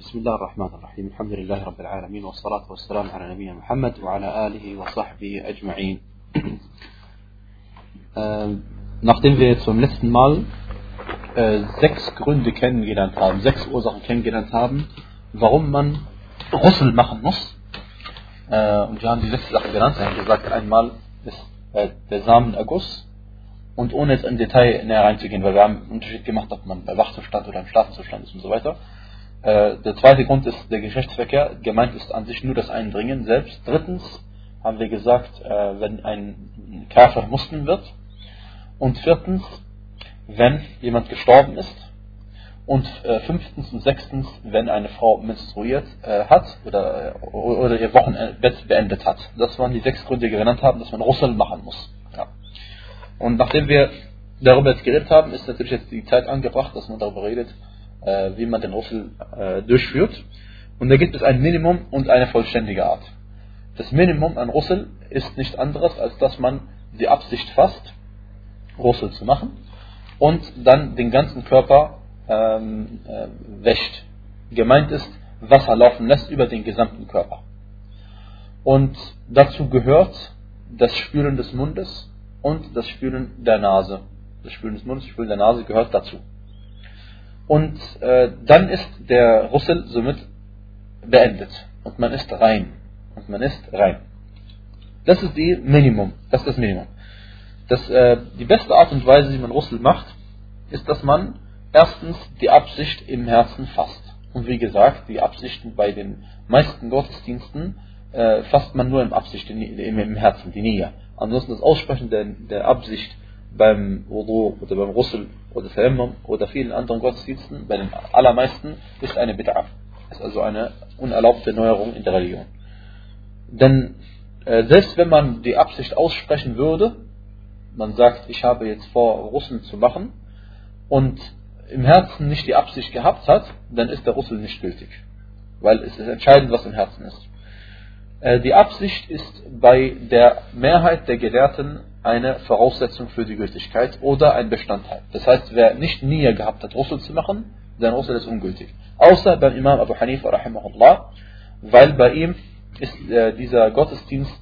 بسم الله الرحمن الرحيم الحمد لله رب العالمين والصلاة والسلام على نبينا محمد وعلى آله وصحبه أجمعين Nachdem wir zum letzten Mal äh, sechs Gründe kennengelernt haben, sechs Ursachen kennengelernt haben, warum man Russel machen muss, äh, und wir haben die sechs Sachen genannt, wir haben gesagt, einmal ist äh, der Samenerguss, und ohne jetzt im Detail näher reinzugehen, weil wir haben einen Unterschied gemacht, ob man bei Wachzustand oder im Schlafzustand ist und so weiter. Äh, der zweite Grund ist der Geschlechtsverkehr. Gemeint ist an sich nur das Eindringen selbst. Drittens haben wir gesagt, äh, wenn ein Kafir Muslim wird. Und viertens, wenn jemand gestorben ist. Und äh, fünftens und sechstens, wenn eine Frau menstruiert äh, hat oder, oder ihr Wochenbett beendet hat. Das waren die sechs Gründe, die wir genannt haben, dass man Russel machen muss. Ja. Und nachdem wir darüber jetzt geredet haben, ist natürlich jetzt die Zeit angebracht, dass man darüber redet, äh, wie man den Russel äh, durchführt. Und da gibt es ein Minimum und eine vollständige Art. Das Minimum an Russel ist nicht anderes, als dass man die Absicht fasst, Russel zu machen und dann den ganzen Körper ähm, äh, wäscht. Gemeint ist, Wasser laufen lässt über den gesamten Körper. Und dazu gehört das Spülen des Mundes und das Spülen der Nase. Das Spülen des Mundes, das Spülen der Nase gehört dazu. Und äh, dann ist der Russel somit beendet. Und man ist rein. Und man ist rein. Das ist die Minimum. Das ist das Minimum. Das, äh, die beste Art und Weise, wie man Russel macht, ist, dass man erstens die Absicht im Herzen fasst. Und wie gesagt, die Absichten bei den meisten Gottesdiensten äh, fasst man nur im Absicht, im, im Herzen, die Nähe. Ansonsten das Aussprechen der, der Absicht beim Wudu oder beim Russel oder Tayammum oder vielen anderen Gottesdiensten, bei den allermeisten, ist eine Bid'ah. Ist also eine unerlaubte Neuerung in der Religion. Denn äh, selbst wenn man die Absicht aussprechen würde, man sagt, ich habe jetzt vor, Russel zu machen, und im Herzen nicht die Absicht gehabt hat, dann ist der Russel nicht gültig. Weil es ist entscheidend, was im Herzen ist. Äh, die Absicht ist bei der Mehrheit der Gelehrten eine Voraussetzung für die Gültigkeit oder ein Bestandteil. Das heißt, wer nicht Nähe gehabt hat, Russel zu machen, sein Russel ist ungültig. Außer beim Imam Abu Hanifa rahimahullah, weil bei ihm ist äh, dieser Gottesdienst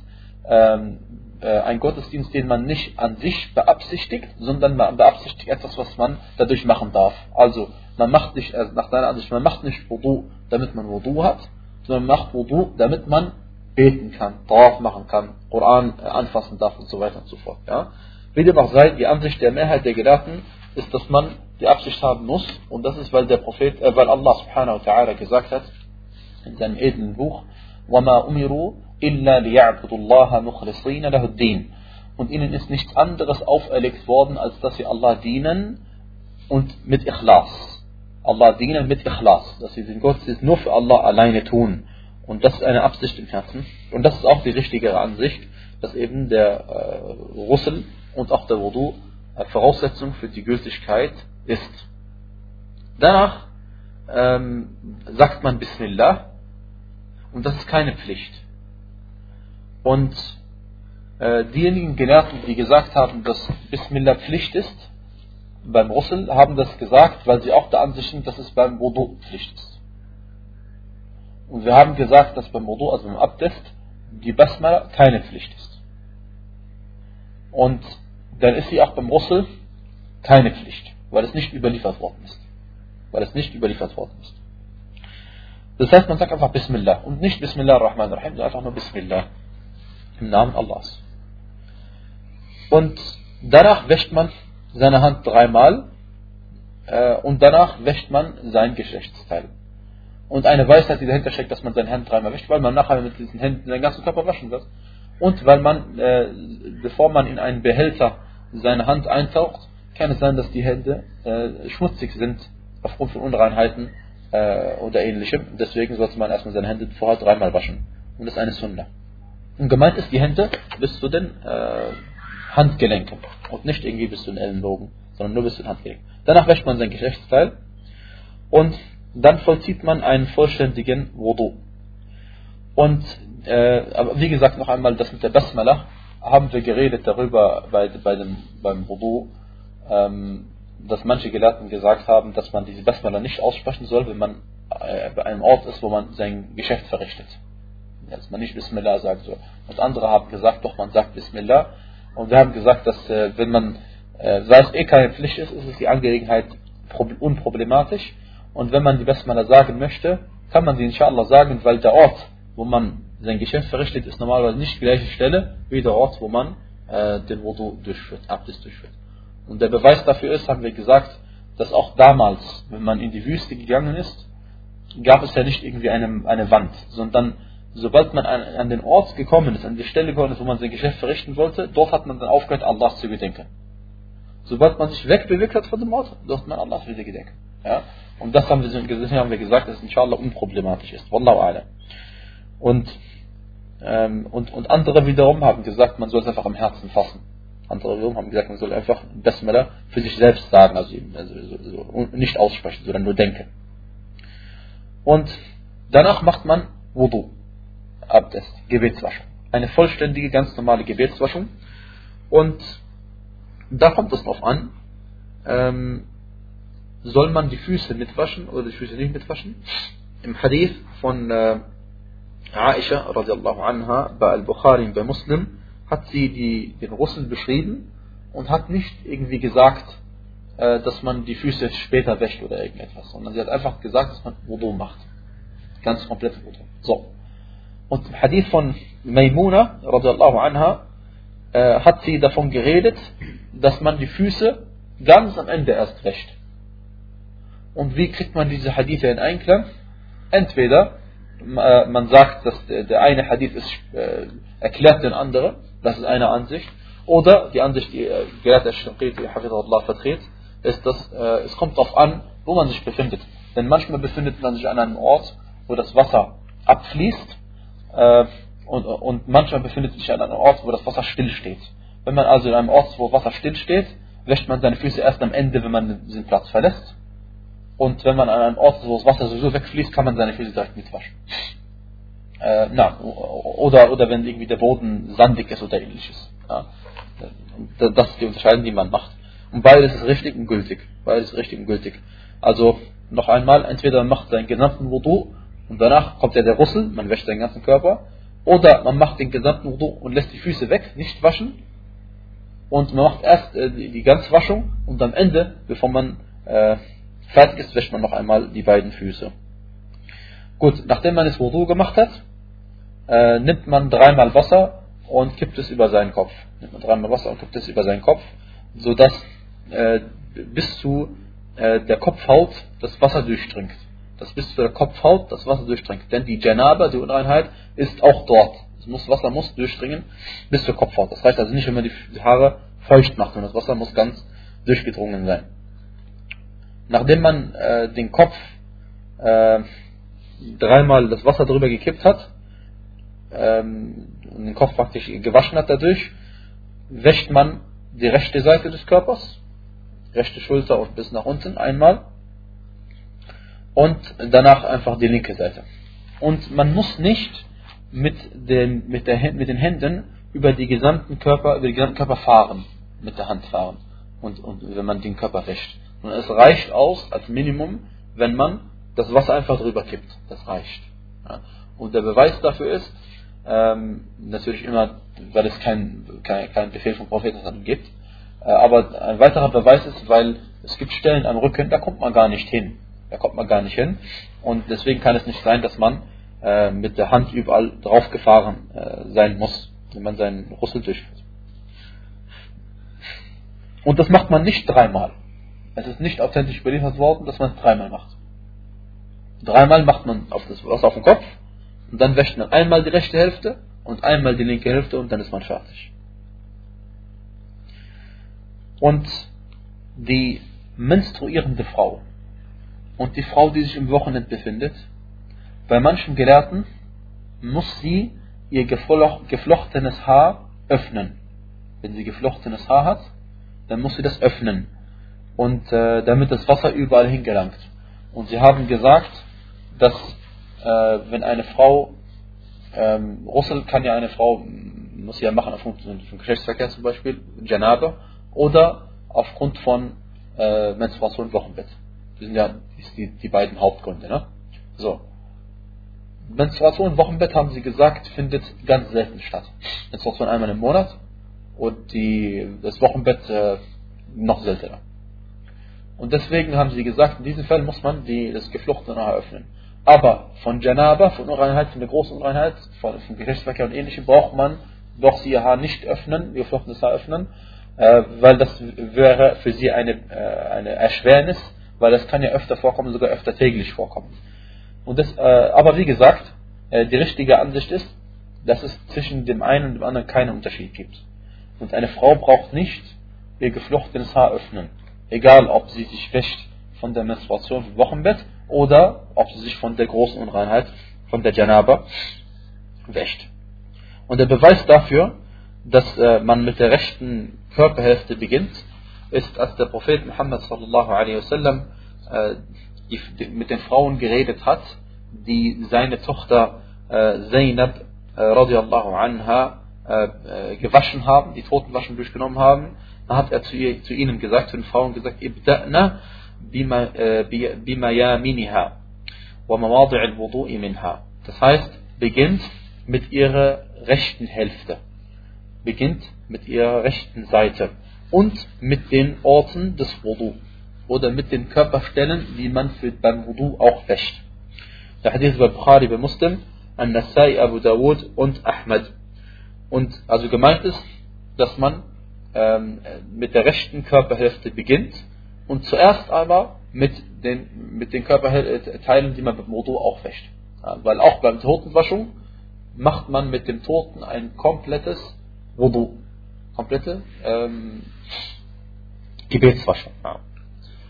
ähm, äh, ein Gottesdienst, den man nicht an sich beabsichtigt, sondern man beabsichtigt etwas, was man dadurch machen darf. Also man macht nicht, äh, nach deiner Ansicht, man macht nicht Wudu, damit man Wudu hat, sondern man macht Wudu, damit man beten kann, drauf machen kann, Koran äh, anfassen darf und so weiter und so fort. Ja? Wie dem auch sei, die Ansicht der Mehrheit der Gelehrten ist, dass man die Absicht haben muss und das ist, weil der Prophet, äh, weil Allah subhanahu wa ta'ala gesagt hat in seinem edlen Buch, وَمَا أُمِرُوا إِلَّا لِيَعْبُدُوا اللَّهَ مُخْلِصِينَ لَهُ الدِّينَ Und ihnen ist nichts anderes auferlegt worden, als dass sie Allah dienen und mit Ikhlas. Allah dienen mit Ikhlas, dass sie den Gottesdienst nur für Allah alleine tun. Und das ist eine Absicht im Herzen. Und das ist auch die richtigere Ansicht, dass eben der äh, Russel und auch der Wudu äh, Voraussetzung für die Gültigkeit ist. Danach ähm, sagt man Bismillah und das ist keine Pflicht. Und äh, diejenigen Gelehrten, die gesagt haben, dass Bismillah Pflicht ist, beim Russel, haben das gesagt, weil sie auch der Ansicht sind, dass es beim Wudu Pflicht ist. Und wir haben gesagt, dass beim Wudu, also beim Abdest, die Basmala keine Pflicht ist. Und dann ist sie auch beim Russel keine Pflicht, weil es nicht überliefert worden ist. Weil es nicht überliefert worden ist. Das heißt, man sagt einfach Bismillah und nicht Bismillah ar-Rahman ar-Rahim, sondern einfach nur Bismillah im Namen Allahs. Und danach wäscht man seine Hand dreimal äh, und danach wäscht man sein Geschlechtsteil. Und eine Weisheit, die dahinter steckt, dass man seine Hände dreimal wäscht, weil man nachher mit diesen Händen seinen ganzen Körper waschen wird. Und weil man, äh, bevor man in einen Behälter seine Hand eintaucht, kann es sein, dass die Hände äh, schmutzig sind aufgrund von Unreinheiten äh, oder ähnlichem. Deswegen sollte man erstmal seine Hände vorher dreimal waschen. Und das ist eine Sunna. Und gemeint ist die Hände bis zu den äh, Handgelenken und nicht irgendwie bis zu den Ellenbogen, sondern nur bis zu den Handgelenken. Danach wäscht man sein Geschlechtsteil und dann vollzieht man einen vollständigen Wudu. Und äh, aber wie gesagt, noch einmal das mit der Basmala, haben wir geredet darüber bei, bei dem, beim Wudu, ähm, dass manche Gelehrten gesagt haben, dass man diese Basmala nicht aussprechen soll, wenn man äh, bei einem Ort ist, wo man sein Geschäft verrichtet. Dass man nicht Bismillah sagt. So. Und andere haben gesagt, doch man sagt Bismillah. Und wir haben gesagt, dass äh, wenn man, äh, weil es eh keine Pflicht ist, ist es die Angelegenheit unproblematisch. Und wenn man die Basmala sagen möchte, kann man sie inshallah sagen, weil der Ort, wo man sein Geschäft verrichtet, ist normalerweise nicht die gleiche Stelle wie der Ort, wo man äh, den Wudu durchführt, Abdest durchführt. Und der Beweis dafür ist, haben wir gesagt, dass auch damals, wenn man in die Wüste gegangen ist, gab es ja nicht irgendwie eine, eine Wand, sondern sobald man an, an, den Ort gekommen ist, an die Stelle gekommen ist, wo man sein Geschäft verrichten wollte, dort hat man dann aufgehört, Allah zu gedenken. Sobald man sich wegbewegt hat von dem Ort, hat man Allah wieder gedenken. Ja? Und das haben wir, haben wir gesagt, dass es inshallah unproblematisch ist. Wallahu a'lam. Und, ähm, und, und andere wiederum haben gesagt, man soll es einfach am Herzen fassen. Andere wiederum haben gesagt, man soll einfach Basmala für sich selbst sagen, also, also so, so, nicht aussprechen, sondern nur denken. Und danach macht man Wudu, Abdest, Gebetswaschung. Eine vollständige, ganz normale Gebetswaschung. Und da kommt es drauf an, ähm, soll man die Füße mitwaschen oder die Füße nicht mitwaschen? Im Hadith von äh, Aisha radiallahu anha bei Al-Bukhari bei Muslim hat sie die, den Russel beschrieben und hat nicht irgendwie gesagt, äh, dass man die Füße später wäscht oder irgendetwas, sondern sie hat einfach gesagt, dass man Wudu macht. Ganz komplett Wudu. So. Und im Hadith von Maimuna radiallahu anha äh, hat sie davon geredet, dass man die Füße ganz am Ende erst wäscht. Und wie kriegt man diese Hadithe in Einklang? Entweder äh, man sagt, dass der eine Hadith ist, äh, erklärt den anderen, das ist eine Ansicht, oder die Ansicht, die äh, Gelehrter Shinqiti Allah vertritt, ist, dass äh, es kommt darauf an, wo man sich befindet. Denn manchmal befindet man sich an einem Ort, wo das Wasser abfließt, äh, und, und manchmal befindet sich an einem Ort, wo das Wasser stillsteht. Wenn man also in einem Ort, wo Wasser stillsteht, wäscht man seine Füße erst am Ende, wenn man diesen Platz verlässt. Und wenn man an einem Ort ist, wo das Wasser sowieso wegfließt, kann man seine Füße direkt mitwaschen. Äh, na, oder, oder wenn irgendwie der Boden sandig ist oder ähnliches. Ja. Das ist die Unterscheidung, die man macht. Und beides ist richtig und gültig. Beides ist richtig und gültig. Also, noch einmal, entweder man macht seinen gesamten Wudu und danach kommt ja der Russel, man wäscht seinen ganzen Körper, oder man macht den gesamten Wudu und lässt die Füße weg, nicht waschen, und man macht erst äh, die, die Ganzwaschung und am Ende, bevor man äh, Fertig ist, wäscht man noch einmal die beiden Füße. Gut, nachdem man das Wudu gemacht hat, äh, nimmt man dreimal Wasser und kippt es über seinen Kopf. Nimmt man dreimal Wasser und kippt es über seinen Kopf, sodass äh, bis zu äh, der Kopfhaut das Wasser durchdringt. Dass bis zu der Kopfhaut das Wasser durchdringt. Denn die Janaba, die Unreinheit, ist auch dort. Das Wasser muss durchdringen bis zur Kopfhaut. Das reicht also nicht, wenn man die Haare feucht macht, sondern das Wasser muss ganz durchgedrungen sein nachdem man äh, den Kopf äh, dreimal das Wasser drüber gekippt hat ähm, und den Kopf praktisch gewaschen hat dadurch, wäscht man die rechte Seite des Körpers, rechte Schulter und bis nach unten einmal und danach einfach die linke Seite. Und man muss nicht mit den, mit, der, mit den Händen über, die gesamten Körper, über den gesamten Körper fahren, mit der Hand fahren, und, und wenn man den Körper wäscht. Und es reicht aus als Minimum, wenn man das Wasser einfach drüber kippt. Das reicht. Ja. Und der Beweis dafür ist, ähm, natürlich immer, weil es keinen kein, kein Befehl vom Propheten gibt, äh, aber ein weiterer Beweis ist, weil es gibt Stellen am Rücken, da kommt man gar nicht hin. Da kommt man gar nicht hin. Und deswegen kann es nicht sein, dass man äh, mit der Hand überall draufgefahren äh, sein muss, wenn man seinen Rüssel durchführt. Und das macht man nicht dreimal. Es ist nicht authentisch überliefert worden, dass man es dreimal macht. Dreimal macht man auf das Wasser auf den Kopf und dann wäscht man einmal die rechte Hälfte und einmal die linke Hälfte und dann ist man fertig. Und die menstruierende Frau und die Frau, die sich im Wochenende befindet, bei manchen Gelehrten muss sie ihr geflochtenes Haar öffnen. Wenn sie geflochtenes Haar hat, dann muss sie das öffnen und äh, damit das Wasser überall hingelangt. Und sie haben gesagt, dass äh, wenn eine Frau, ähm, Russel kann ja eine Frau, muss sie ja machen aufgrund von Geschlechtsverkehr zum Beispiel, Janabe, oder aufgrund von äh, Menstruation Wochenbett. Das sind ja die, die beiden Hauptgründe. Ne? So. Menstruation Wochenbett, haben sie gesagt, findet ganz selten statt. Menstruation einmal im Monat und die, das Wochenbett äh, noch seltener. Und deswegen haben sie gesagt, in diesem Fall muss man die, das Gefluchte noch eröffnen. Aber von Janaba, von Unreinheit, von der großen Unreinheit, von, von Geschlechtsverkehr und ähnlichem, braucht man doch sie ihr Haar nicht öffnen, ihr geflochtenes Haar öffnen, äh, weil das wäre für sie eine, äh, eine Erschwernis, weil das kann ja öfter vorkommen, sogar öfter täglich vorkommen. Und das, äh, aber wie gesagt, äh, die richtige Ansicht ist, dass es zwischen dem einen und dem anderen keinen Unterschied gibt. Und eine Frau braucht nicht ihr geflochtenes Haar öffnen. Egal, ob sie sich wäscht von der Menstruation im Wochenbett oder ob sie sich von der großen Unreinheit, von der Janaba, wäscht. Und der Beweis dafür, dass äh, man mit der rechten Körperhälfte beginnt, ist, als der Prophet Muhammad sallallahu alaihi wasallam äh, mit den Frauen geredet hat, die seine Tochter äh, Zainab äh, radiallahu anha gewaschen haben, die Totenwaschen durchgenommen haben, dann hat er zu, ihr, zu ihnen gesagt, zu den Frauen gesagt, Ibda'na bima yaminiha wa mawadi' al-wudu'i minha. Das heißt, beginnt mit ihrer rechten Hälfte. Beginnt mit ihrer rechten Seite. Und mit den Orten des Wudu. Oder mit den Körperstellen, die man für, beim Wudu auch wäscht. Der Hadith bei Bukhari bei Muslim, An-Nasai, Abu Dawud und Ahmad. Und also gemeint ist, dass man ähm, mit der rechten Körperhälfte beginnt und zuerst einmal mit den, mit den Körperteilen, die man beim Wudu auch wäscht. Ja, weil auch beim Totenwaschung macht man mit dem Toten ein komplettes Wudu. Komplette ähm, Gebetswaschung.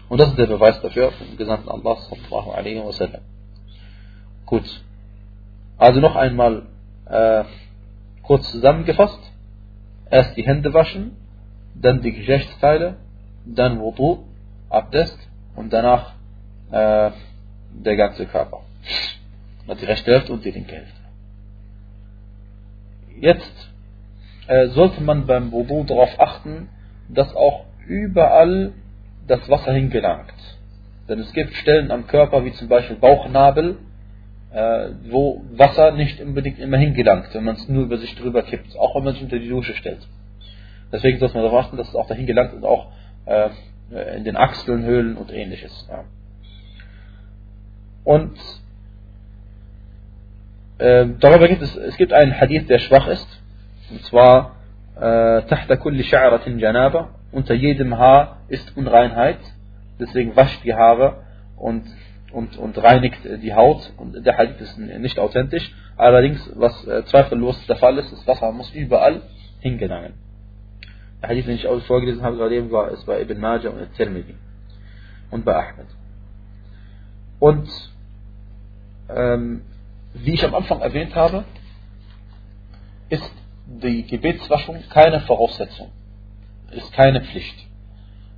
Und das ist der Beweis dafür vom Gesandten Allah sallallahu alaihi wasallam. Gut. Also noch einmal äh, kurz zusammengefasst. Erst die Hände waschen, dann die Geschlechtsteile, dann Wudu, Abdest und danach äh, der ganze Körper. Die rechte Hälfte und die linke Hälfte. Jetzt äh, sollte man beim Wudu darauf achten, dass auch überall das Wasser hingelangt. Denn es gibt Stellen am Körper, wie zum Beispiel Bauchnabel, äh, wo Wasser nicht unbedingt immer hingelangt, wenn man es nur über sich drüber kippt, auch wenn man sich unter die Dusche stellt. Deswegen sollte man darauf achten, dass es auch dahin gelangt und auch äh, in den Achseln, Höhlen und ähnliches. Ja. Und äh, darüber gibt es, es gibt einen Hadith, der schwach ist, und zwar äh, tahta kulli sha'ratin janaba. Unter jedem Haar ist Unreinheit. Deswegen wascht die Haare und, und, und reinigt die Haut. Und der Hadith ist nicht authentisch. Allerdings, was äh, zweifellos der Fall ist, das Haar muss überall hingelangen. Der Hadith, den ich auch vorgelesen habe, gerade eben war es bei Ibn Majah und Tirmidhi und bei Ahmed. Und ähm, wie ich am Anfang erwähnt habe, ist die Gebetswaschung keine Voraussetzung, ist keine Pflicht.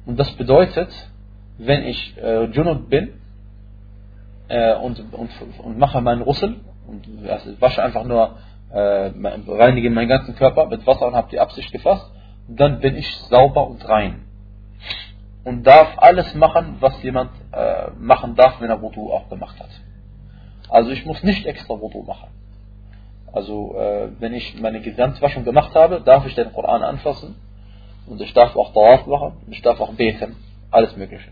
Und das bedeutet, wenn ich äh, Junub bin äh, und, und, und mache meinen Russel und also wasche einfach nur, äh, reinige meinen ganzen Körper mit Wasser und habe die Absicht gefasst, dann bin ich sauber und rein. Und darf alles machen, was jemand äh, machen darf, wenn er Wudu auch gemacht hat. Also ich muss nicht extra Wudu machen. Also äh, wenn ich meine Gesamtwaschung gemacht habe, darf ich den Koran anfassen und ich darf auch Tawaf machen und ich darf auch beten. Alles Mögliche.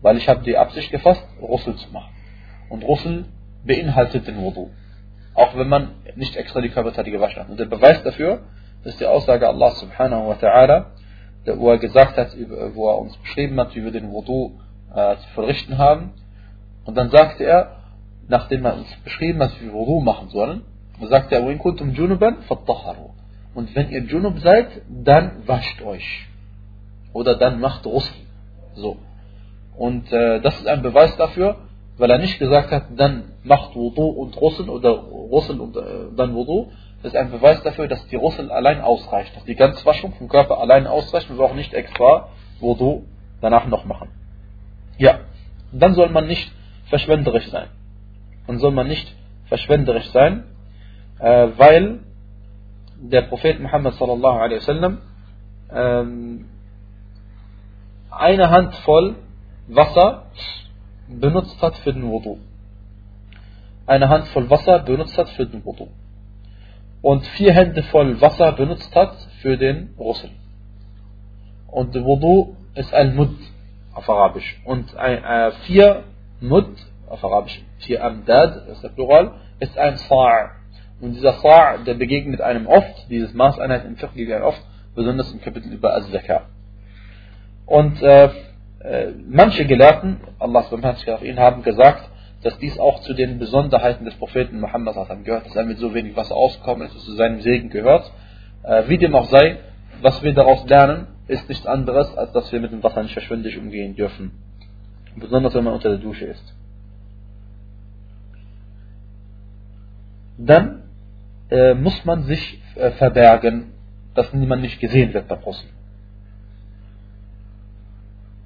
Weil ich habe die Absicht gefasst, Russel zu machen. Und Russel beinhaltet den Wudu. Auch wenn man nicht extra die Körperteile gewaschen hat. Und der Beweis dafür ist die Aussage Allah subhanahu wa ta'ala, wo er gesagt hat, wo er uns beschrieben hat, wie wir den Wudu äh, zu verrichten haben. Und dann sagte er, nachdem er uns beschrieben hat, wie wir Wudu machen sollen, sagt er, وَإِن كُنْتُمْ جُنُبًا فَاتَّحَرُوا Und wenn ihr Junub seid, dann wascht euch. Oder dann macht Russel. So. Und äh, das ist ein Beweis dafür, weil er nicht gesagt hat, dann macht Wudu und Russel oder Russel und äh, dann Wudu. Das ist ein Beweis dafür, dass die Russel allein ausreicht. Dass die Ganzwaschung vom Körper allein ausreicht und wir auch nicht extra Wudu danach noch machen. Ja. Und dann soll man nicht verschwenderisch sein. Dann soll man nicht verschwenderisch sein, äh, weil der Prophet Muhammad sallallahu alaihi wasallam ähm, eine Handvoll Wasser benutzt hat für den Wudu. eine Hand voll Wasser benutzt hat für den Wudu. Und vier Hände voll Wasser benutzt hat für den Russel. Und der Wudu ist ein Mud auf Arabisch. Und ein, äh, vier Mud auf Arabisch, vier Amdad, das ist der Plural, ist ein Sa'. Und dieser Sa' der begegnet einem oft, dieses Maßeinheit im Fiqh geht oft, besonders im Kapitel über Az-Zakah. Und äh, äh, manche Gelehrten, Allah auf ihn, haben gesagt, dass dies auch zu den Besonderheiten des Propheten Muhammad gehört, dass er mit so wenig Wasser ausgekommen ist, dass zu seinem Segen gehört. Äh, wie dem auch sei, was wir daraus lernen, ist nichts anderes, als dass wir mit dem Wasser nicht verschwindlich umgehen dürfen. Besonders wenn man unter der Dusche ist. Dann äh, muss man sich äh, verbergen, dass niemand nicht gesehen wird beim Russen.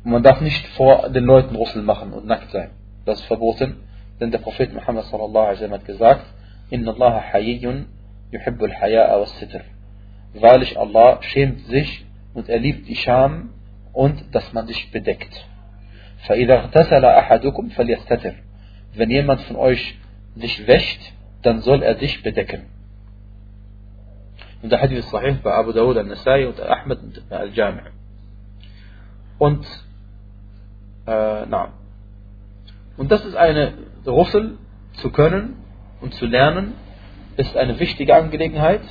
Und man darf nicht vor den Leuten Russel machen und nackt sein. Das ist verboten, denn der Prophet Muhammad sallallahu alaihi hat gesagt: Inna Allah hayyun yuhibbul haya'a was sitr. Wahrlich Allah schämt sich und er liebt die Scham und dass man sich bedeckt. Wenn jemand von euch sich wäscht, dann soll er sich bedecken. Und der Hadith ist sahih bei Abu Dawud al-Nasai und Ahmed und al-Jami'. Und, äh, na. Und das ist eine Russel zu können und zu lernen, ist eine wichtige Angelegenheit,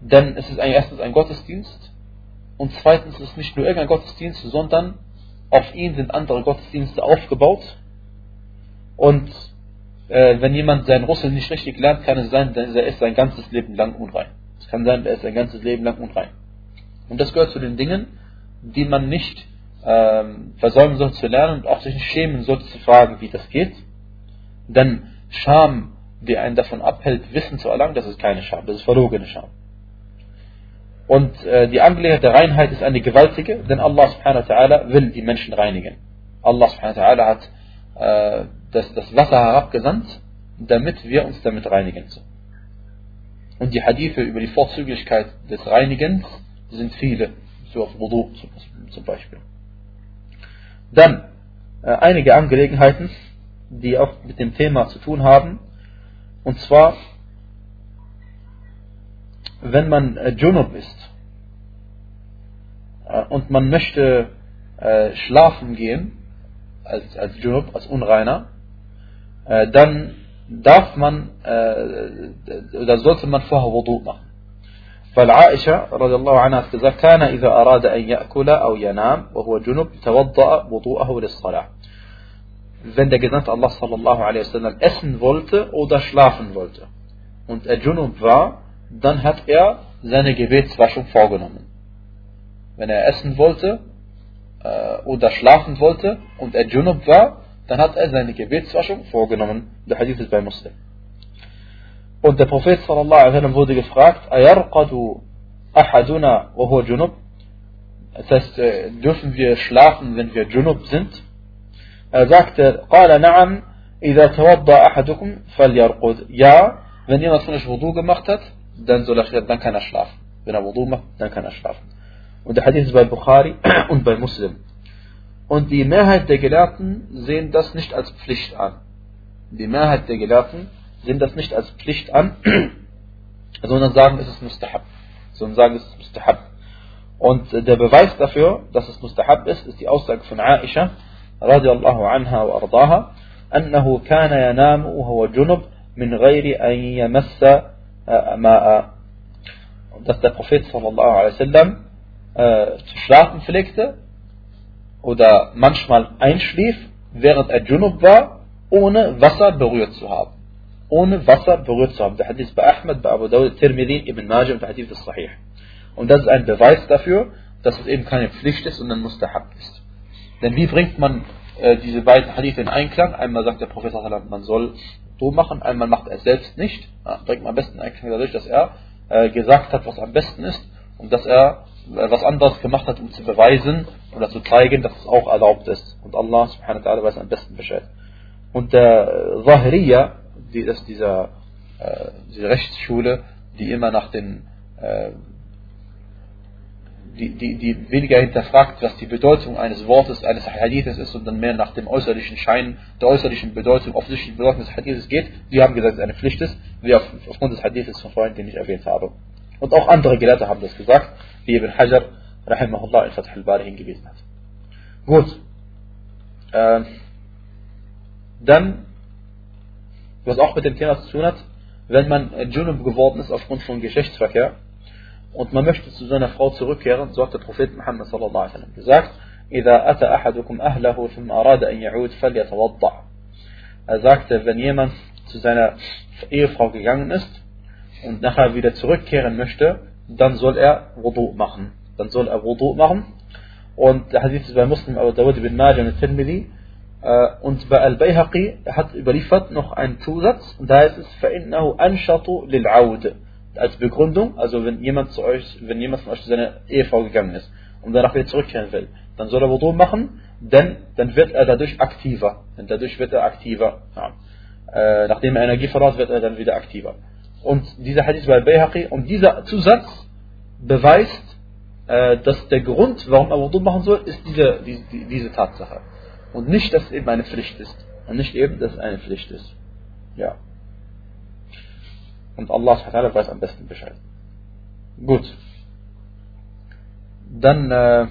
denn es ist erstens ein Gottesdienst und zweitens ist es nicht nur irgendein Gottesdienst, sondern auf ihn sind andere Gottesdienste aufgebaut. Und äh, wenn jemand sein Russel nicht richtig lernt, kann es sein, dass er ist sein ganzes Leben lang unrein. Es kann sein, er ist sein ganzes Leben lang unrein. Und das gehört zu den Dingen, die man nicht ähm, versäumen sollte zu lernen und auch sich nicht schämen sollte zu fragen, wie das geht. Denn Scham, die einen davon abhält, Wissen zu erlangen, das ist keine Scham, das ist verlogene Scham. Und äh, die Angelegenheit der Reinheit ist eine gewaltige, denn Allah subhanahu wa ta'ala will die Menschen reinigen. Allah subhanahu wa ta'ala hat äh, das, das Wasser herabgesandt, damit wir uns damit reinigen. Und die Hadithe über die Vorzüglichkeit des Reinigens sind viele, so auf Wudu zum Beispiel. Dann äh, einige Angelegenheiten, die auch mit dem Thema zu tun haben. Und zwar, wenn man äh, Junub ist äh, und man möchte äh, schlafen gehen, als, als Junub, als Unreiner, äh, dann darf man, äh, oder sollte man vorher Wudu machen. Weil Aisha radiallahu anha hat gesagt, كان إذا أراد أن يأكل أو ينام وهو جنب توضأ وضوءه للصلاة. Wenn der Gesandte Allah sallallahu alaihi wasallam essen wollte oder schlafen wollte und er Junub war, dann hat er seine Gebetswaschung vorgenommen. Wenn er essen wollte äh, oder schlafen wollte und er Junub war, dann hat er seine Gebetswaschung vorgenommen. Der Hadith ist bei Muslim. Und der Prophet sallallahu alaihi wasallam wurde gefragt, ayarqadu ahaduna wa junub? Das heißt, äh, dürfen wir schlafen, wenn wir junub sind? Er sagte, qala na'am, idha tawadda ahadukum falyarqud. Ja, wenn jemand von euch Wudu gemacht hat, dann soll er, dann kann er schlafen. Wenn er Wudu macht, dann kann er schlafen. Und der Hadith ist bei Bukhari und bei Muslim. Und die Mehrheit der Gelehrten sehen das nicht als Pflicht an. Die Mehrheit der Gelehrten sehen das nicht als Pflicht an, sondern sagen, es ist mustahab. Sondern sagen, es ist mustahab. Und der Beweis dafür, dass es mustahab ist, ist die Aussage von Aisha, radiallahu anha wa ardaha, أنه كان ينام وهو جنب من غير أن يمس ماء dass der Prophet sallallahu alaihi wasallam äh, zu schlafen pflegte oder manchmal einschlief, während er Junub war, ohne Wasser berührt zu haben ohne Wasser berührt zu haben. Der Hadith bei Ahmed, bei Abu Dawud, Tirmidhi, Ibn Majah und der Hadith ist sahih. Und das ist ein Beweis dafür, dass es eben keine Pflicht ist, sondern Mustahab ist. Denn wie bringt man äh, diese beiden Hadith in Einklang? Einmal sagt der Prophet, man soll so machen, einmal macht er es selbst nicht. Ja, bringt man am besten in Einklang dadurch, dass er äh, gesagt hat, was am besten ist und dass er was anderes gemacht hat, um zu beweisen oder zu zeigen, dass es auch erlaubt ist. Und Allah subhanahu wa ta'ala weiß am besten Bescheid. Und der Zahiriya, die, das dieser, äh, diese Rechtsschule, die immer nach den, äh, die, die, die weniger hinterfragt, was die Bedeutung eines Wortes, eines Hadithes ist, sondern mehr nach dem äußerlichen Schein, der äußerlichen Bedeutung, offensichtlichen Bedeutung des Hadithes geht, die haben gesagt, dass es eine Pflicht ist, wie auf, aufgrund des Hadithes von vorhin, den ich erwähnt habe. Und auch andere Gelehrte haben das gesagt, wie Ibn Hajar, rahimahullah, in Fath al-Bari hingewiesen hat. Gut. Äh, dann, was auch mit dem Thema zu tun hat, wenn man Junub geworden ist aufgrund von Geschlechtsverkehr und man möchte zu seiner Frau zurückkehren, so hat der Prophet Muhammad sallallahu alaihi wasallam gesagt, إذا أتى أحدكم أهله ثم أراد أن يعود فليتوضع. Er sagte, wenn jemand zu seiner Ehefrau gegangen ist und nachher wieder zurückkehren möchte, dann soll er Wudu machen. Dann soll er Wudu machen. Und der Hadith ist bei Muslim, aber Dawud ibn Majah und Tirmidhi, äh, und bei Al-Bayhaqi hat überliefert noch einen Zusatz, und da heißt es, فَإِنَّهُ أَنْشَطُ لِلْعَوْدِ Als Begründung, also wenn jemand zu euch, wenn jemand von euch zu seiner Ehefrau gegangen ist und danach wieder zurückkehren will, dann soll er Wudu machen, denn dann wird er dadurch aktiver. Denn dadurch wird er aktiver. Ja. Äh, nachdem er Energie verrat, wird er dann wieder aktiver. Und dieser Hadith bei Bayhaqi, und dieser Zusatz beweist, äh, dass der Grund, warum er Wudu machen soll, ist diese, diese, diese Tatsache. Und nicht, dass es eben eine Pflicht ist. Und nicht eben, dass es eine Pflicht ist. Ja. Und Allah weiß am besten Bescheid. Gut. Dann äh,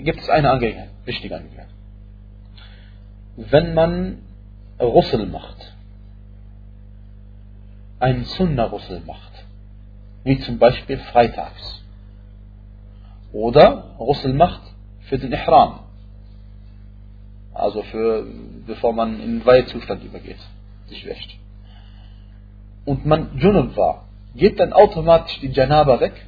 gibt es eine Angelegenheit, wichtige Angelegenheit. Wenn man Russel macht, einen Sunna-Russel macht, wie zum Beispiel freitags. Oder Russel macht für den Ihram. Also für, bevor man in den Weihezustand übergeht, sich wäscht. Und man Junub war, geht dann automatisch die Janaba weg?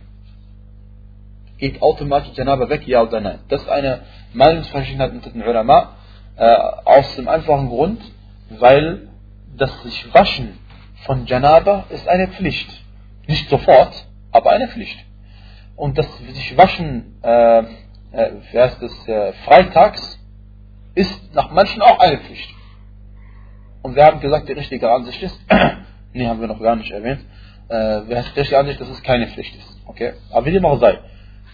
Geht automatisch Janaba weg, ja oder nein? Das ist eine Meinungsverschiedenheit unter den Ulama, äh, aus dem einfachen Grund, weil das sich Waschen von Janaba ist eine Pflicht. Nicht sofort, aber eine Pflicht. Und das sich waschen, äh, äh, wie heißt das, äh, freitags, ist nach manchen auch eine Pflicht. Und wir haben gesagt, die richtige Ansicht ist, nee, haben wir noch gar nicht erwähnt, äh, die richtige Ansicht, dass es keine Pflicht ist. Okay? Aber wie dem auch sei.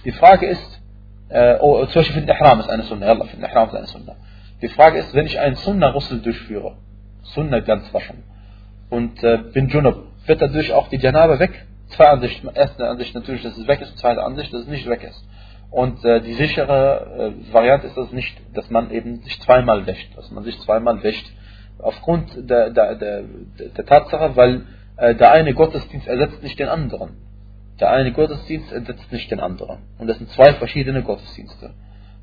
Die Frage ist, äh, oh, zum Beispiel für den Ihram ist eine Sunna, Yallah, für den Ihram ist eine Sunna. Die Frage ist, wenn ich einen Sunna-Russel durchführe, Sunna ganz waschen, und äh, bin Junub, wird dadurch auch die Janaba weg. Zwei Ansichten. Erste Ansicht natürlich, dass es weg ist, zweite Ansicht, dass es nicht weg ist. Und äh, die sichere äh, Variante ist das nicht, dass man eben sich zweimal wäscht, dass man sich zweimal wäscht. Aufgrund der, der, der, der Tatsache, weil äh, der eine Gottesdienst ersetzt nicht den anderen. Der eine Gottesdienst ersetzt nicht den anderen. Und das sind zwei verschiedene Gottesdienste.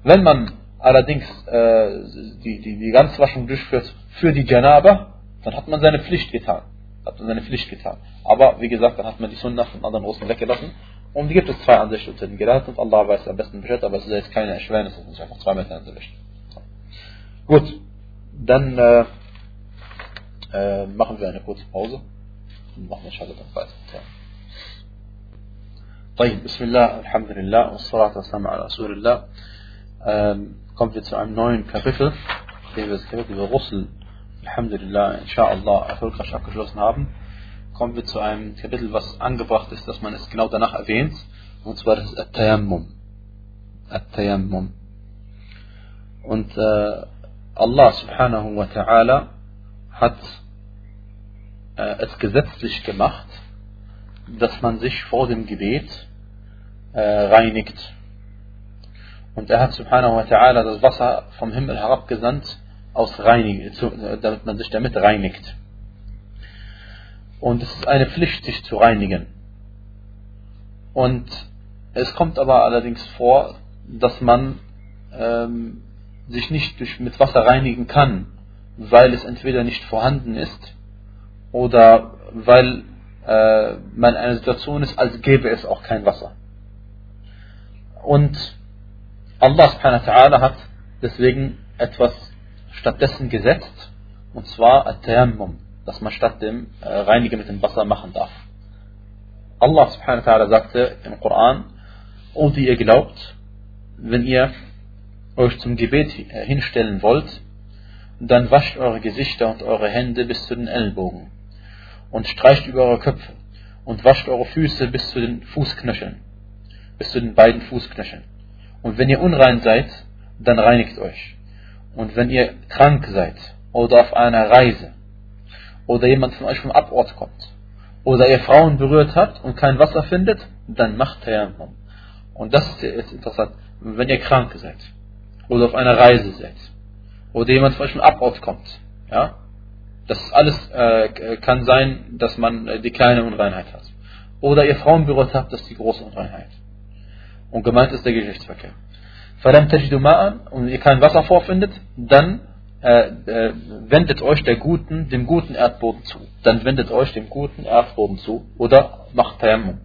Wenn man allerdings äh, die, die, die Ganzwaschung durchführt für die Janaba, dann hat man seine Pflicht getan hat man seine Pflicht getan. Aber wie gesagt, dann hat man die Sunnah von anderen Russen weggelassen. Und gibt es zwei Ansichten unter den Gelehrten und Allah weiß am besten Bescheid, aber es ist jetzt keine Erschwernis, es ist einfach zwei Meter Licht. Gut, dann äh, äh, machen wir eine kurze Pause und machen inshallah dann weiter. Ja. طيب بسم الله الحمد لله والصلاة والسلام على رسول الله kommen wir zu einem neuen Kapitel, dem wir das Kapitel über Russel Alhamdulillah, inshallah, erfolgreich abgeschlossen haben, kommen wir zu einem Kapitel, was angebracht ist, dass man es genau danach erwähnt, und zwar das At-Tayammum. At-Tayammum. Und äh, Allah subhanahu wa ta'ala hat äh, es gesetzlich gemacht, dass man sich vor dem Gebet äh, reinigt. Und er hat subhanahu wa ta'ala das Wasser vom Himmel herabgesandt, aus reinigen, damit man sich damit reinigt. Und es ist eine Pflicht, sich zu reinigen. Und es kommt aber allerdings vor, dass man ähm, sich nicht durch, mit Wasser reinigen kann, weil es entweder nicht vorhanden ist oder weil äh, man in einer Situation ist, als gäbe es auch kein Wasser. Und Allah subhanahu wa ta'ala hat deswegen etwas stattdessen gesetzt, und zwar At-Tayammum, dass man statt dem äh, Reinigen mit dem Wasser machen darf. Allah subhanahu wa ta'ala sagte im Koran, O die ihr glaubt, wenn ihr euch zum Gebet äh, hinstellen wollt, dann wascht eure Gesichter und eure Hände bis zu den Ellbogen und streicht über eure Köpfe und wascht eure Füße bis zu den Fußknöcheln, bis zu den beiden Fußknöcheln. Und wenn ihr unrein seid, dann reinigt euch. Und wenn ihr krank seid oder auf einer Reise oder jemand von euch vom Abort kommt oder ihr Frauen berührt habt und kein Wasser findet, dann macht Tayammum. Und das ist interessant. Wenn ihr krank seid oder auf einer Reise seid oder jemand von euch vom Abort kommt, ja, das alles äh, kann sein, dass man äh, die kleine Unreinheit hat. Oder ihr Frauen berührt habt, das ist die große Unreinheit. Und gemeint ist der Geschlechtsverkehr. فَلَمْ تَجِدُوا مَاءً und ihr kein Wasser vorfindet, dann äh, äh, wendet euch der guten, dem guten Erdboden zu. Dann wendet euch dem guten Erdboden zu. Oder macht Tayammum.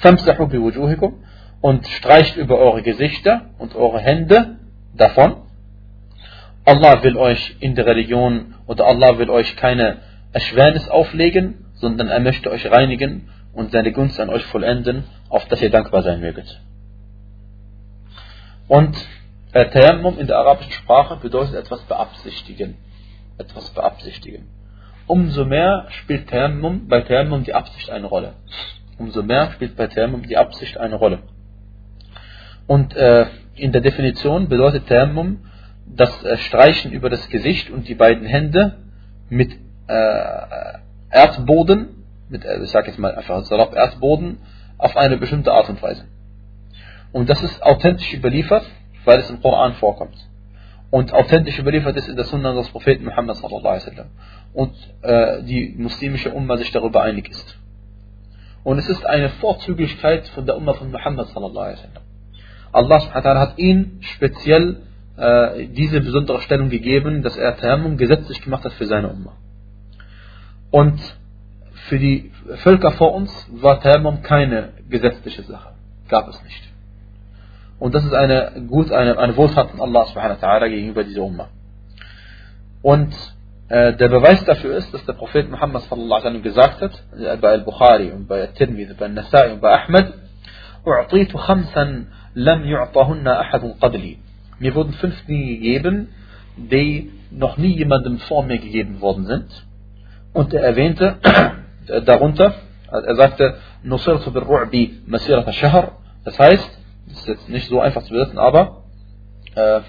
فَامْسَحُوا بِوُجُوهِكُمْ und streicht über eure Gesichter und eure Hände davon. Allah will euch in der Religion oder Allah will euch keine Erschwernis auflegen, sondern er möchte euch reinigen und seine Gunst an euch vollenden, auf das ihr dankbar sein möget. Und äh, Tayammum in der arabischen Sprache bedeutet etwas beabsichtigen. Etwas beabsichtigen. Umso mehr spielt Tayammum, bei Tayammum die Absicht eine Rolle. Umso mehr spielt bei Tayammum die Absicht eine Rolle. Und äh, in der Definition bedeutet Tayammum das äh, Streichen über das Gesicht und die beiden Hände mit äh, Erdboden, mit, äh, ich sage jetzt mal einfach salopp Erdboden, auf eine bestimmte Art und Weise. Und das ist authentisch überliefert, weil es im Koran vorkommt. Und authentisch überliefert ist in der Sunna des Propheten Muhammad sallallahu alaihi wasallam. Und äh, die muslimische Umma sich darüber einig ist. Und es ist eine Vorzüglichkeit von der Umma von Muhammad sallallahu alaihi wasallam. Allah subhanahu hat ihn speziell äh, diese besondere Stellung gegeben, dass er Tayammum gesetzlich gemacht hat für seine Umma. Und für die Völker vor uns war Tayammum keine gesetzliche Sache. Gab es nicht. Und das ist eine gut, eine, eine Wohltat von Allah subhanahu wa ta'ala gegenüber dieser Umma. Und äh, der Beweis dafür ist, dass der Prophet Muhammad sallallahu alaihi wasallam gesagt hat, äh, bei Al-Bukhari und bei Tirmidhi, bei Nasai und bei Ahmed, أعطيت خمسا لم يعطهن أحد قبلي. mir wurden fünf Dinge gegeben, die noch nie jemandem vor mir gegeben worden sind. Und er erwähnte darunter, er sagte, Nusirtu bil-Ru'bi masirat shahr Das heißt, das ist jetzt nicht so einfach zu übersetzen, aber äh,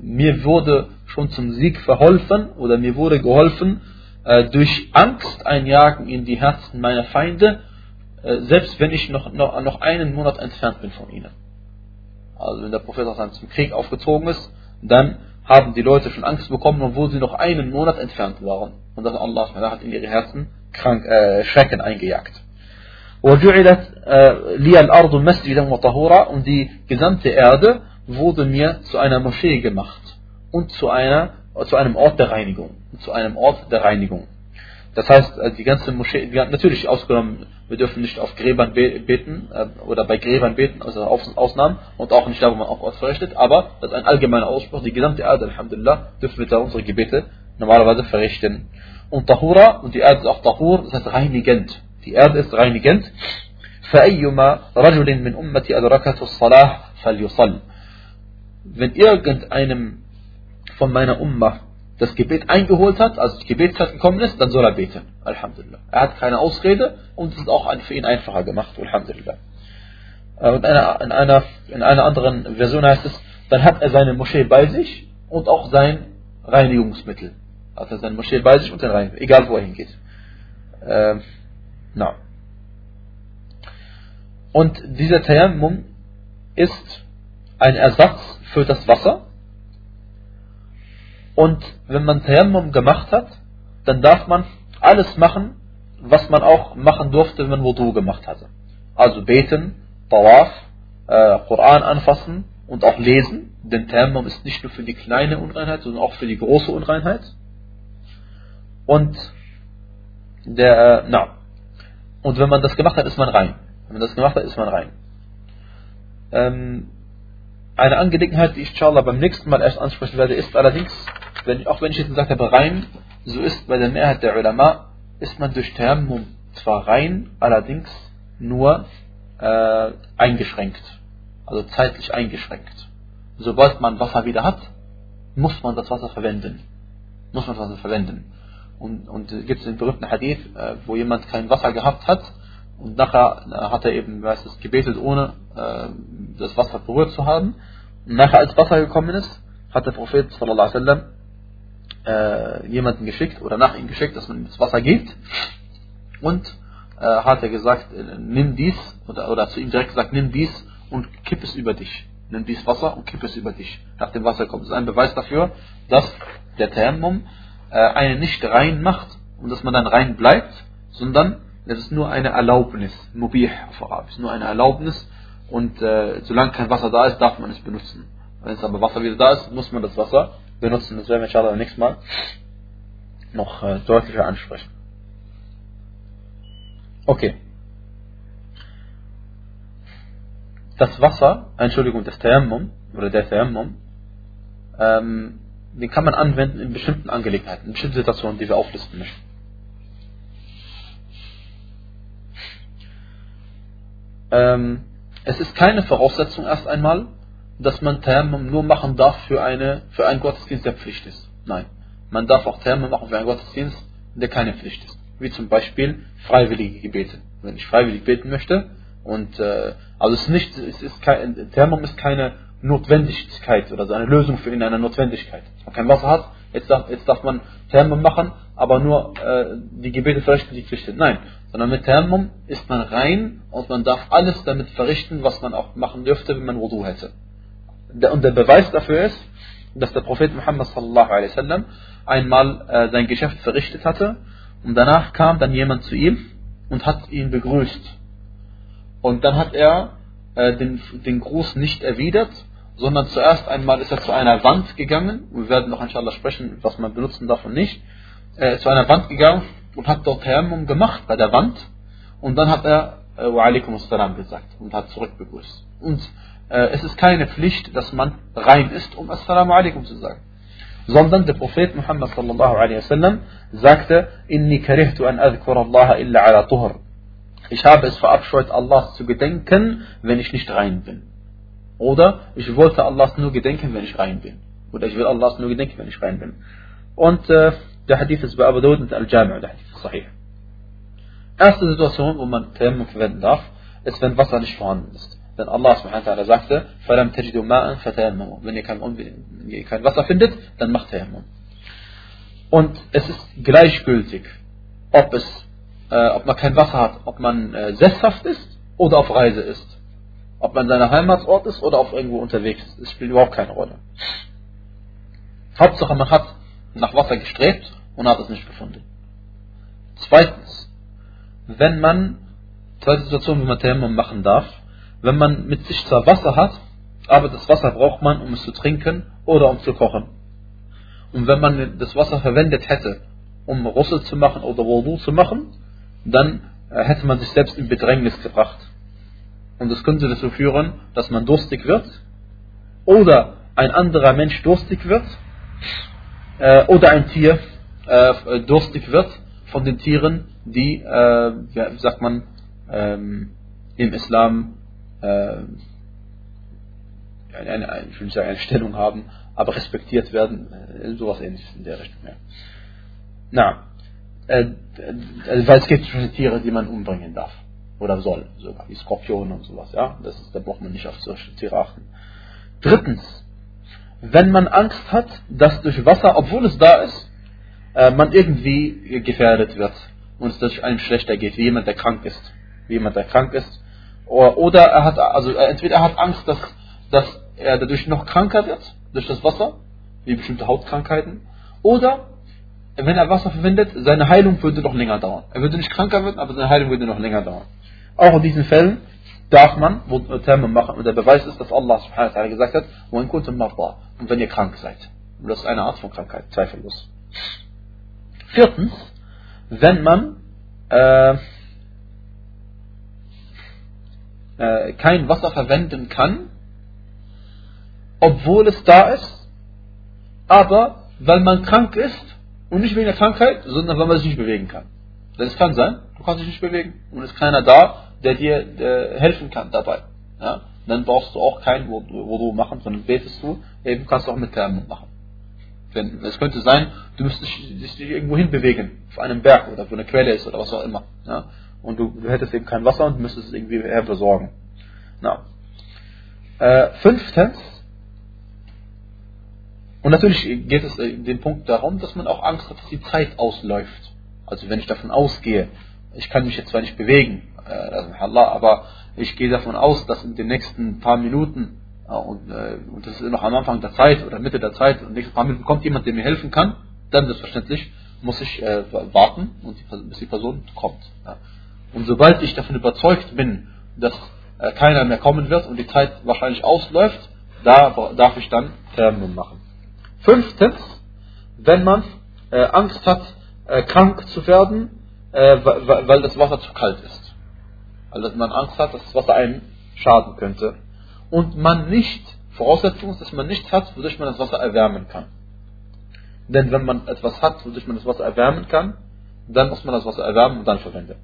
mir wurde schon zum Sieg verholfen oder mir wurde geholfen, äh, durch Angst einjagen in die Herzen meiner Feinde, äh, selbst wenn ich noch, noch, noch einen Monat entfernt bin von ihnen. Also wenn der Prophet zum Krieg aufgezogen ist, dann haben die Leute schon Angst bekommen, obwohl sie noch einen Monat entfernt waren. Und dann Allah hat in ihre Herzen krank, äh, Schrecken eingejagt. وجعلت لي الأرض مسجدا وطهورا und die gesamte Erde wurde mir zu einer Moschee gemacht und zu einer zu einem Ort der Reinigung zu einem Ort der Reinigung das heißt die ganze Moschee natürlich ausgenommen wir dürfen nicht auf Gräbern beten oder bei Gräbern beten also Ausnahmen und auch nicht da wo man auch Ort verrichtet aber das ist ein allgemeiner Ausspruch die gesamte Erde Alhamdulillah dürfen wir da unsere Gebete normalerweise verrichten und Tahura und die Erde ist auch Tahur das heißt reinigend die Erde ist reinigend. فأيما رجل من أمتي أدركته الصلاة فليصل. Wenn irgendeinem von meiner Umma das Gebet eingeholt hat, also die Gebetszeit gekommen ist, dann soll er beten. Alhamdulillah. Er hat keine Ausrede und es ist auch für ihn einfacher gemacht. Alhamdulillah. Äh, und in einer, in einer anderen Version heißt es, dann hat er seine Moschee bei sich und auch sein Reinigungsmittel. Hat er seine Moschee bei sich und sein Reinigungsmittel, egal wo er hingeht. Ähm, na. Und dieser Tayammum ist ein Ersatz für das Wasser. Und wenn man Tayammum gemacht hat, dann darf man alles machen, was man auch machen durfte, wenn man Wudu gemacht hatte. Also beten, Tawaf, äh, Koran anfassen und auch lesen. Denn Tayammum ist nicht nur für die kleine Unreinheit, sondern auch für die große Unreinheit. Und der, äh, na, und wenn man das gemacht hat, ist man rein. Wenn man das gemacht hat, ist man rein. Ähm, eine Angelegenheit, die ich inshallah beim nächsten Mal erst ansprechen werde, ist allerdings, wenn, auch wenn ich jetzt gesagt habe, rein, so ist bei der Mehrheit der Ulama, ist man durch Tayammum zwar rein, allerdings nur äh, eingeschränkt. Also zeitlich eingeschränkt. Sobald man Wasser wieder hat, muss man das Wasser verwenden. muss man das Wasser verwenden. Und, und gibt es den berühmten Hadith, äh, wo jemand kein Wasser gehabt hat und nachher äh, hat er eben, weiß es, gebetet, ohne äh, das Wasser berührt zu haben. Und nachher, als Wasser gekommen ist, hat der Prophet sallallahu alaihi wasallam äh, jemanden geschickt oder nach ihm geschickt, dass man ihm das Wasser gibt. Und äh, hat er gesagt, äh, nimm dies, oder, oder zu ihm direkt gesagt, nimm dies und kipp es über dich. Nimm dies Wasser und kipp es über dich. Nach dem Wasser kommt. Das ist ein Beweis dafür, dass der Tayammum äh, einen nicht rein macht und dass man dann rein bleibt, sondern es ist nur eine Erlaubnis. Mubih auf Arabisch. Nur eine Erlaubnis und äh, solange kein Wasser da ist, darf man es benutzen. Wenn es aber Wasser wieder da ist, muss man das Wasser benutzen. Das werden wir inshallah nächstes Mal noch äh, deutlicher ansprechen. Okay. Das Wasser, Entschuldigung, das Tayammum oder der Tayammum, ähm, den kann man anwenden in bestimmten Angelegenheiten, in bestimmten Situationen, die wir auflisten möchten. Ähm, es ist keine Voraussetzung erst einmal, dass man Tayammum nur machen darf für, eine, für einen Gottesdienst, der Pflicht ist. Nein. Man darf auch Tayammum machen für einen Gottesdienst, der keine Pflicht ist. Wie zum Beispiel freiwillige Gebete. Wenn ich freiwillig beten möchte, und äh, also es ist nicht, es ist kein, Tayammum ist keine Notwendigkeit oder so eine Lösung für ihn, eine Notwendigkeit. Wenn man kein Wasser hat, jetzt darf, jetzt darf man Tayammum machen, aber nur äh, die Gebete verrichten, die Pflicht sind. Nein, sondern mit Tayammum ist man rein und man darf alles damit verrichten, was man auch machen dürfte, wenn man Wudu hätte. Und der Beweis dafür ist, dass der Prophet Muhammad sallallahu alaihi wasallam einmal äh, sein Geschäft verrichtet hatte und danach kam dann jemand zu ihm und hat ihn begrüßt. Und dann hat er äh, den, den Gruß nicht erwidert, sondern zuerst einmal ist er zu einer Wand gegangen. Wir werden noch inshallah sprechen, was man benutzen darf und nicht. Ist zu einer Wand gegangen und hat dort Tayammum gemacht bei der Wand. Und dann hat er äh, Wa alaikum gesagt und hat zurückbegrüßt. Und äh, es ist keine Pflicht, dass man rein ist, um Assalamu alaikum zu sagen. Sondern der Prophet Muhammad sallallahu alaihi wasallam sagte, Inni karihtu an Allah illa ala tuhr. Ich habe es verabscheut, Allah zu gedenken, wenn ich nicht rein bin. Oder ich wollte Allah nur gedenken, wenn ich rein bin. Oder ich will Allah nur gedenken, wenn ich rein bin. Und äh, der Hadith ist bei Abu Dawud und Al-Jami' der Hadith ist sahih. Erste Situation, wo man Tayammum verwenden darf, ist, wenn Wasser nicht vorhanden ist. Denn Allah subhanahu sagte, فَلَمْ تَجِدُوا مَاءً فَتَيَمَّمُوا Wenn ihr kein, wenn ihr kein Wasser findet, dann macht Tayammum. Und es ist gleichgültig, ob, es, äh, ob man kein Wasser hat, ob man äh, sesshaft ist oder auf Reise ist. Ob man seiner Heimatsort ist oder auf irgendwo unterwegs ist. Es spielt überhaupt keine Rolle. Hauptsache, man hat nach Wasser gestrebt und hat es nicht gefunden. Zweitens, wenn man, zweite Situation, wie man Tayammum machen darf, wenn man mit sich zwar Wasser hat, aber das Wasser braucht man, um es zu trinken oder um zu kochen. Und wenn man das Wasser verwendet hätte, um Russel zu machen oder Wudu zu machen, dann äh, hätte man sich selbst in Bedrängnis gebracht. Und das könnte dazu führen, dass man durstig wird oder ein anderer Mensch durstig wird äh, oder ein Tier äh, durstig wird von den Tieren, die, äh, wie sagt man, ähm, im Islam äh, eine, ich will sagen, eine Stellung haben, aber respektiert werden, äh, sowas ähnliches in der Richtung. Ja. Na, äh, also, weil es gibt bestimmte Tiere, die man umbringen darf oder soll, sogar wie Skorpione und sowas. Ja, das ist, da braucht man nicht auf solche Tiere achten. Drittens, wenn man Angst hat, dass durch Wasser, obwohl es da ist, äh, man irgendwie gefährdet wird und es durch einen schlechter geht, wie jemand, der krank ist, wie jemand, der krank ist oder er hat, also entweder er hat Angst, dass, dass er dadurch noch kranker wird, durch das Wasser, wie bestimmte Hautkrankheiten. Oder wenn er Wasser verwendet, seine Heilung würde noch länger dauern. Er würde nicht kranker werden, aber seine Heilung würde noch länger dauern. Auch in diesen Fällen darf man Thermen machen. Und der Beweis ist, dass Allah subhanahu wa gesagt hat, und wenn ihr krank seid. Und das ist eine Art von Krankheit, zweifellos. Viertens, wenn man äh, äh, kein Wasser verwenden kann, obwohl es da ist, aber weil man krank ist und nicht wegen der Krankheit, sondern weil man sich nicht bewegen kann. Denn es kann sein, du kannst dich nicht bewegen und es ist keiner da, der dir äh, helfen kann dabei. Ja? Dann brauchst du auch kein Wudu machen, sondern betest du, eben kannst du auch mit Thermon machen. Wenn, es könnte sein, du müsstest dich irgendwo hinbewegen, auf einem Berg oder wo eine Quelle ist oder was auch immer. Ja? Und du, du hättest eben kein Wasser und müsstest es irgendwie her besorgen. Na. Äh, fünftens, und natürlich geht es in dem Punkt darum, dass man auch Angst hat, dass die Zeit ausläuft. Also wenn ich davon ausgehe, ich kann mich jetzt zwar nicht bewegen, äh, aber ich gehe davon aus, dass in den nächsten paar Minuten und, äh, und das ist noch am Anfang der Zeit oder Mitte der Zeit und in den nächsten paar Minuten kommt jemand, der mir helfen kann, dann selbstverständlich muss ich äh, warten, und die, bis die Person kommt. Ja. Und sobald ich davon überzeugt bin, dass äh, keiner mehr kommen wird und die Zeit wahrscheinlich ausläuft, da darf ich dann Thermum machen. Fünftens, wenn man äh, Angst hat, äh, krank zu werden, äh, weil das Wasser zu kalt ist. Also dass man Angst hat, dass das Wasser einem schaden könnte. Und man nicht, Voraussetzung ist, dass man nichts hat, wodurch man das Wasser erwärmen kann. Denn wenn man etwas hat, wodurch man das Wasser erwärmen kann, dann muss man das Wasser erwärmen und dann verwenden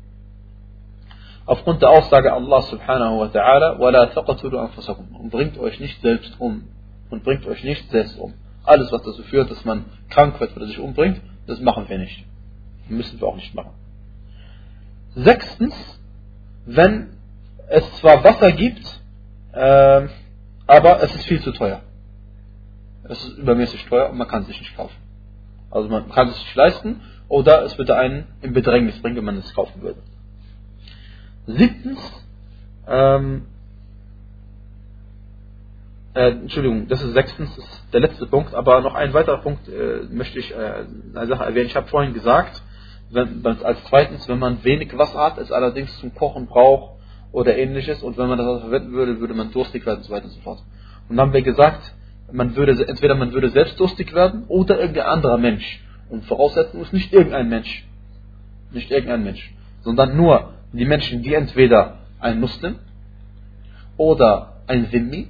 Aufgrund der Aussage Allah subhanahu wa ta'ala, وَلَا تَقَتُلُوا أَنفُسَكُمْ Und bringt euch nicht selbst um. Und bringt euch nicht selbst um. Alles, was dazu führt, dass man krank wird oder sich umbringt, das machen wir nicht. Müssen wir auch nicht machen. Sechstens, wenn es zwar Wasser gibt, äh, aber es ist viel zu teuer. Es ist übermäßig teuer und man kann es sich nicht kaufen. Also man kann es sich leisten oder es würde einen in Bedrängnis bringen, wenn man es kaufen würde. Siebtens, ähm, äh, Entschuldigung, das ist sechstens, ist der letzte Punkt, aber noch ein weiterer Punkt äh, möchte ich äh, eine Sache erwähnen. Ich habe vorhin gesagt, wenn, als zweitens, wenn man wenig Wasser hat, es allerdings zum Kochen braucht oder ähnliches und wenn man das verwenden würde, würde man durstig werden und so weiter und so fort. Und dann haben wir gesagt, man würde, entweder man würde selbst durstig werden oder irgendein anderer Mensch. Und Voraussetzung ist nicht irgendein Mensch. Nicht irgendein Mensch. Sondern nur die Menschen, die entweder ein Muslim oder ein Zimmi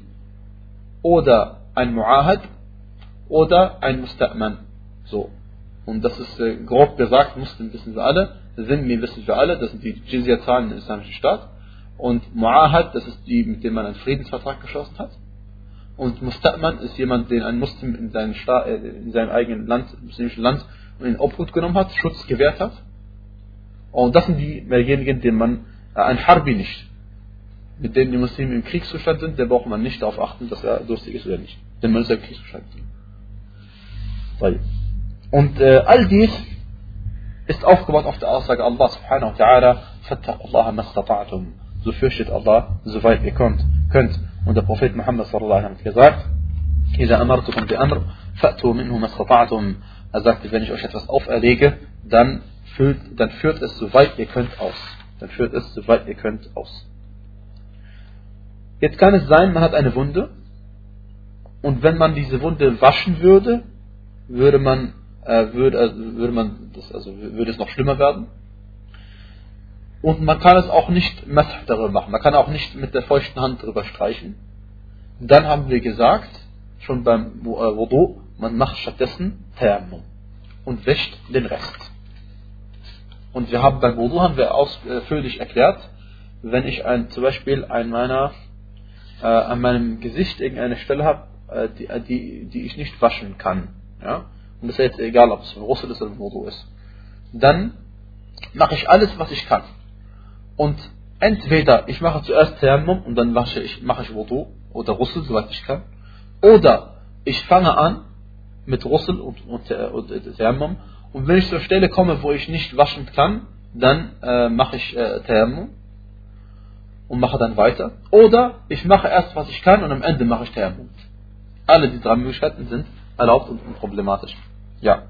oder ein Mu'ahad oder ein Musta'man. So. Und das ist äh, grob gesagt, Muslim wissen wir alle, Zimmi wissen wir alle, das sind die Jizya-Zahlen im islamischen Staat. Und Mu'ahad, das ist die, mit dem man einen Friedensvertrag geschlossen hat. Und Musta'man ist jemand, den ein Muslim in, seinen Staat, äh, in seinem eigenen Land, im muslimischen Land, in Obhut genommen hat, Schutz gewährt hat. Und das sind diejenigen, denen man, äh, ein Harbi nicht, mit denen die Muslime im Kriegszustand sind, der braucht man nicht darauf achten, dass er durstig ist oder nicht. Denn man ist ja im Kriegszustand. Und äh, all dies ist aufgebaut auf der Aussage Allah subhanahu wa ta'ala, fattaqullaha mastata'tum. So fürchtet Allah, soweit ihr könnt. könnt. Und der Prophet Muhammad sallallahu alaihi hat gesagt, إذا أمرتكم بأمر فأتوا منه ما استطعتم. Er sagte, wenn ich euch etwas auferlege, dann führt, dann führt es soweit ihr könnt aus. Dann führt es soweit ihr könnt aus. Jetzt kann es sein, man hat eine Wunde und wenn man diese Wunde waschen würde, würde man, äh, würde, äh, würde man das, also würde es noch schlimmer werden. Und man kann es auch nicht Masah darüber machen. Man kann auch nicht mit der feuchten Hand darüber streichen. Dann haben wir gesagt, schon beim äh, Wudu, man macht stattdessen Tayammum und wäscht den Rest. Und wir haben beim Wudu haben wir ausführlich erklärt, wenn ich ein, zum Beispiel an meiner, äh, an meinem Gesicht irgendeine Stelle habe, äh, die, äh, die, die ich nicht waschen kann, ja, und das ist jetzt egal, ob es Russel ist oder Wudu ist, dann mache ich alles, was ich kann. Und entweder ich mache zuerst Thermum und dann wasche ich, mache ich Wudu oder Russel, soweit ich kann, oder ich fange an mit Russel und, und, und, und Thermum und wenn ich zur Stelle komme, wo ich nicht waschen kann, dann äh, mache ich äh, Thermum und mache dann weiter. Oder ich mache erst, was ich kann und am Ende mache ich Thermum. Alle die drei Möglichkeiten sind erlaubt und unproblematisch. Ja.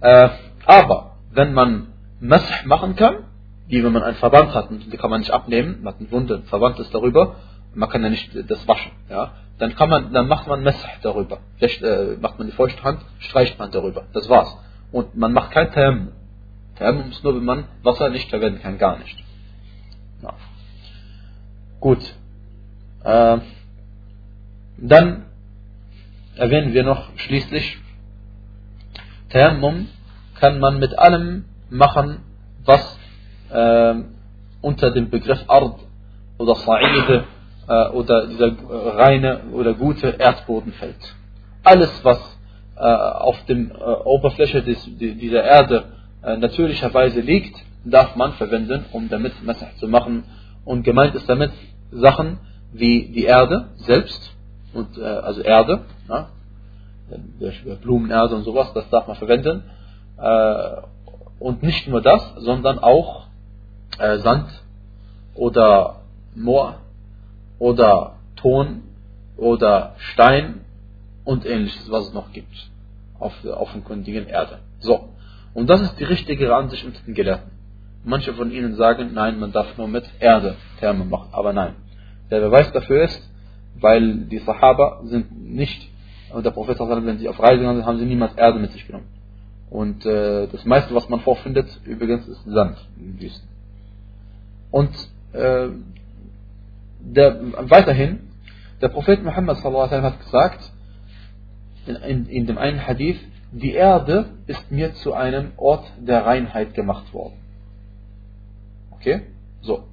Äh, aber wenn man Masah machen kann, wie wenn man einen Verband hat und die kann man nicht abnehmen, man hat eine Wunde, ein Verband ist darüber, man kann ja nicht das waschen, ja, dann kann man, dann macht man Masah darüber. Vielleicht äh, macht man die feuchte Hand, streicht man darüber. Das war's und man macht kein Tayammum. Tayammum ist nur, wenn man Wasser nicht verwenden kann, gar nicht. Ja. Gut. Äh, dann erwähnen wir noch schließlich, Tayammum kann man mit allem machen, was äh, unter dem Begriff Ard oder Sa'ide äh, oder dieser reine oder gute Erdboden fällt. Alles, was äh, auf dem äh, Oberfläche des, dieser Erde äh, natürlicherweise liegt, darf man verwenden, um damit Messer zu machen. Und gemeint ist damit Sachen wie die Erde selbst, und, äh, also Erde, ja, Blumenerde und sowas, das darf man verwenden. Äh, und nicht nur das, sondern auch äh, Sand oder Moor oder Ton oder Stein und ähnliches, was es noch gibt auf der offenkundigen Erde. So. Und das ist die richtige Ansicht unter den Gelehrten. Manche von ihnen sagen, nein, man darf nur mit Erde Therme machen. Aber nein. Der Beweis dafür ist, weil die Sahaba sind nicht, und der Prophet, wenn sie auf Reise gegangen sind, haben sie niemals Erde mit sich genommen. Und äh, das meiste, was man vorfindet, übrigens, ist Sand in Wüsten. Und äh, der, weiterhin, der Prophet Muhammad hat gesagt, in, in, dem einen Hadith, die Erde ist mir zu einem Ort der Reinheit gemacht worden. Okay? So.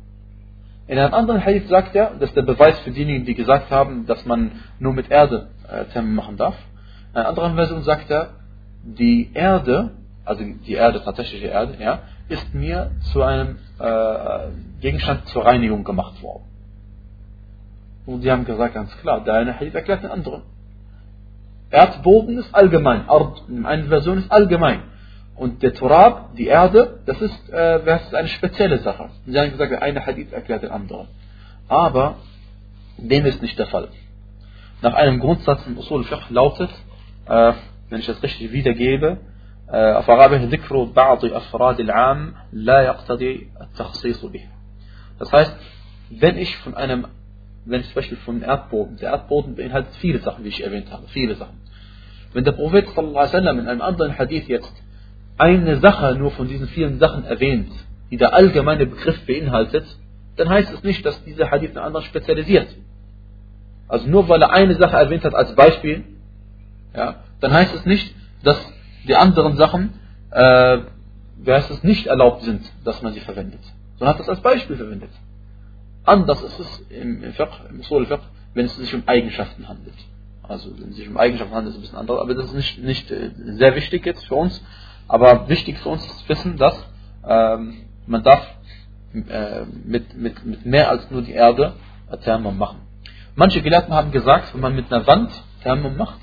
In einem anderen Hadith sagt er, das ist der Beweis für diejenigen, die gesagt haben, dass man nur mit Erde äh, Therme machen darf. In einer anderen Version sagt er, die Erde, also die Erde, tatsächliche Erde, ja, ist mir zu einem äh, Gegenstand zur Reinigung gemacht worden. Und die haben gesagt, ganz klar, der eine Hadith erklärt den anderen. Erdboden ist allgemein, Ard, in einer Version ist allgemein. Und der Turab, die Erde, das ist, äh, das ist eine spezielle Sache. Und sie haben gesagt, der eine Hadith erklärt den anderen. Aber dem ist nicht der Fall. Nach einem Grundsatz im Usul Fiqh lautet, äh, wenn ich das richtig wiedergebe, auf Arabisch ذكر بعض أفراد العام لا يقتضي التخصيص به. Das heißt, wenn ich von einem, wenn ich zum Beispiel von Erdboden, der Erdboden beinhaltet viele Sachen, wie ich erwähnt habe, viele Sachen. Wenn der Prophet sallallahu in einem anderen Hadith jetzt eine Sache nur von diesen vielen Sachen erwähnt, die der allgemeine Begriff beinhaltet, dann heißt es nicht, dass dieser Hadith einen anderen spezialisiert. Also nur weil er eine Sache erwähnt hat als Beispiel, ja, dann heißt es nicht, dass die anderen Sachen, äh, heißt es, nicht erlaubt sind, dass man sie verwendet. Sondern hat das als Beispiel verwendet. Anders ist es im, Fiqh, im Usul Fiqh, wenn es sich um Eigenschaften handelt. Also wenn es sich um Eigenschaften handelt, ist es ein bisschen anders, aber das ist nicht, nicht äh, sehr wichtig jetzt für uns. Aber wichtig für uns ist wissen, dass ähm, man darf äh, mit, mit, mit mehr als nur die Erde Thermum machen. Manche Gelehrten haben gesagt, wenn man mit einer Wand Thermum macht,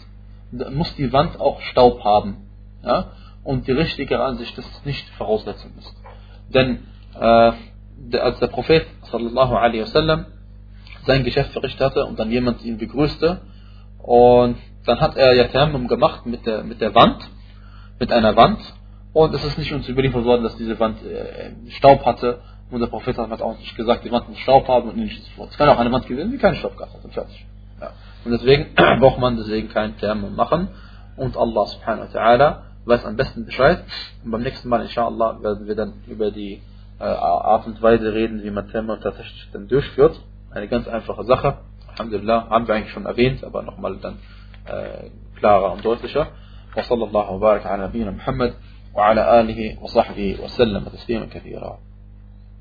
muss die Wand auch Staub haben. Ja? Und die richtige Ansicht, dass es nicht Voraussetzung ist. Denn äh, als der Prophet sallallahu alaihi wasallam sein Geschäft verrichtet hatte und dann jemand ihn begrüßte und dann hat er ja Thermum gemacht mit der, mit der Wand, mit einer Wand und es ist nicht uns überliefert worden, dass diese Wand äh, Staub hatte und der Prophet hat auch nicht gesagt, die Wand muss Staub haben und nicht so fort. Es kann auch eine Wand gewesen, die keinen Staub gehabt hat und fertig. Ja. Und deswegen braucht man deswegen kein Thermum machen und Allah subhanahu wa ta'ala weiß am besten Bescheid. Und beim nächsten Mal, inshallah, werden wir dann über die Art und Weise reden, wie man Thermum tatsächlich dann durchführt. Eine ganz einfache Sache. Alhamdulillah, haben wir eigentlich schon erwähnt, aber nochmal dann äh, klarer und deutlicher. وصلى الله وبارك على نبينا محمد وعلى آله وصحبه وسلم تسليما كثيرا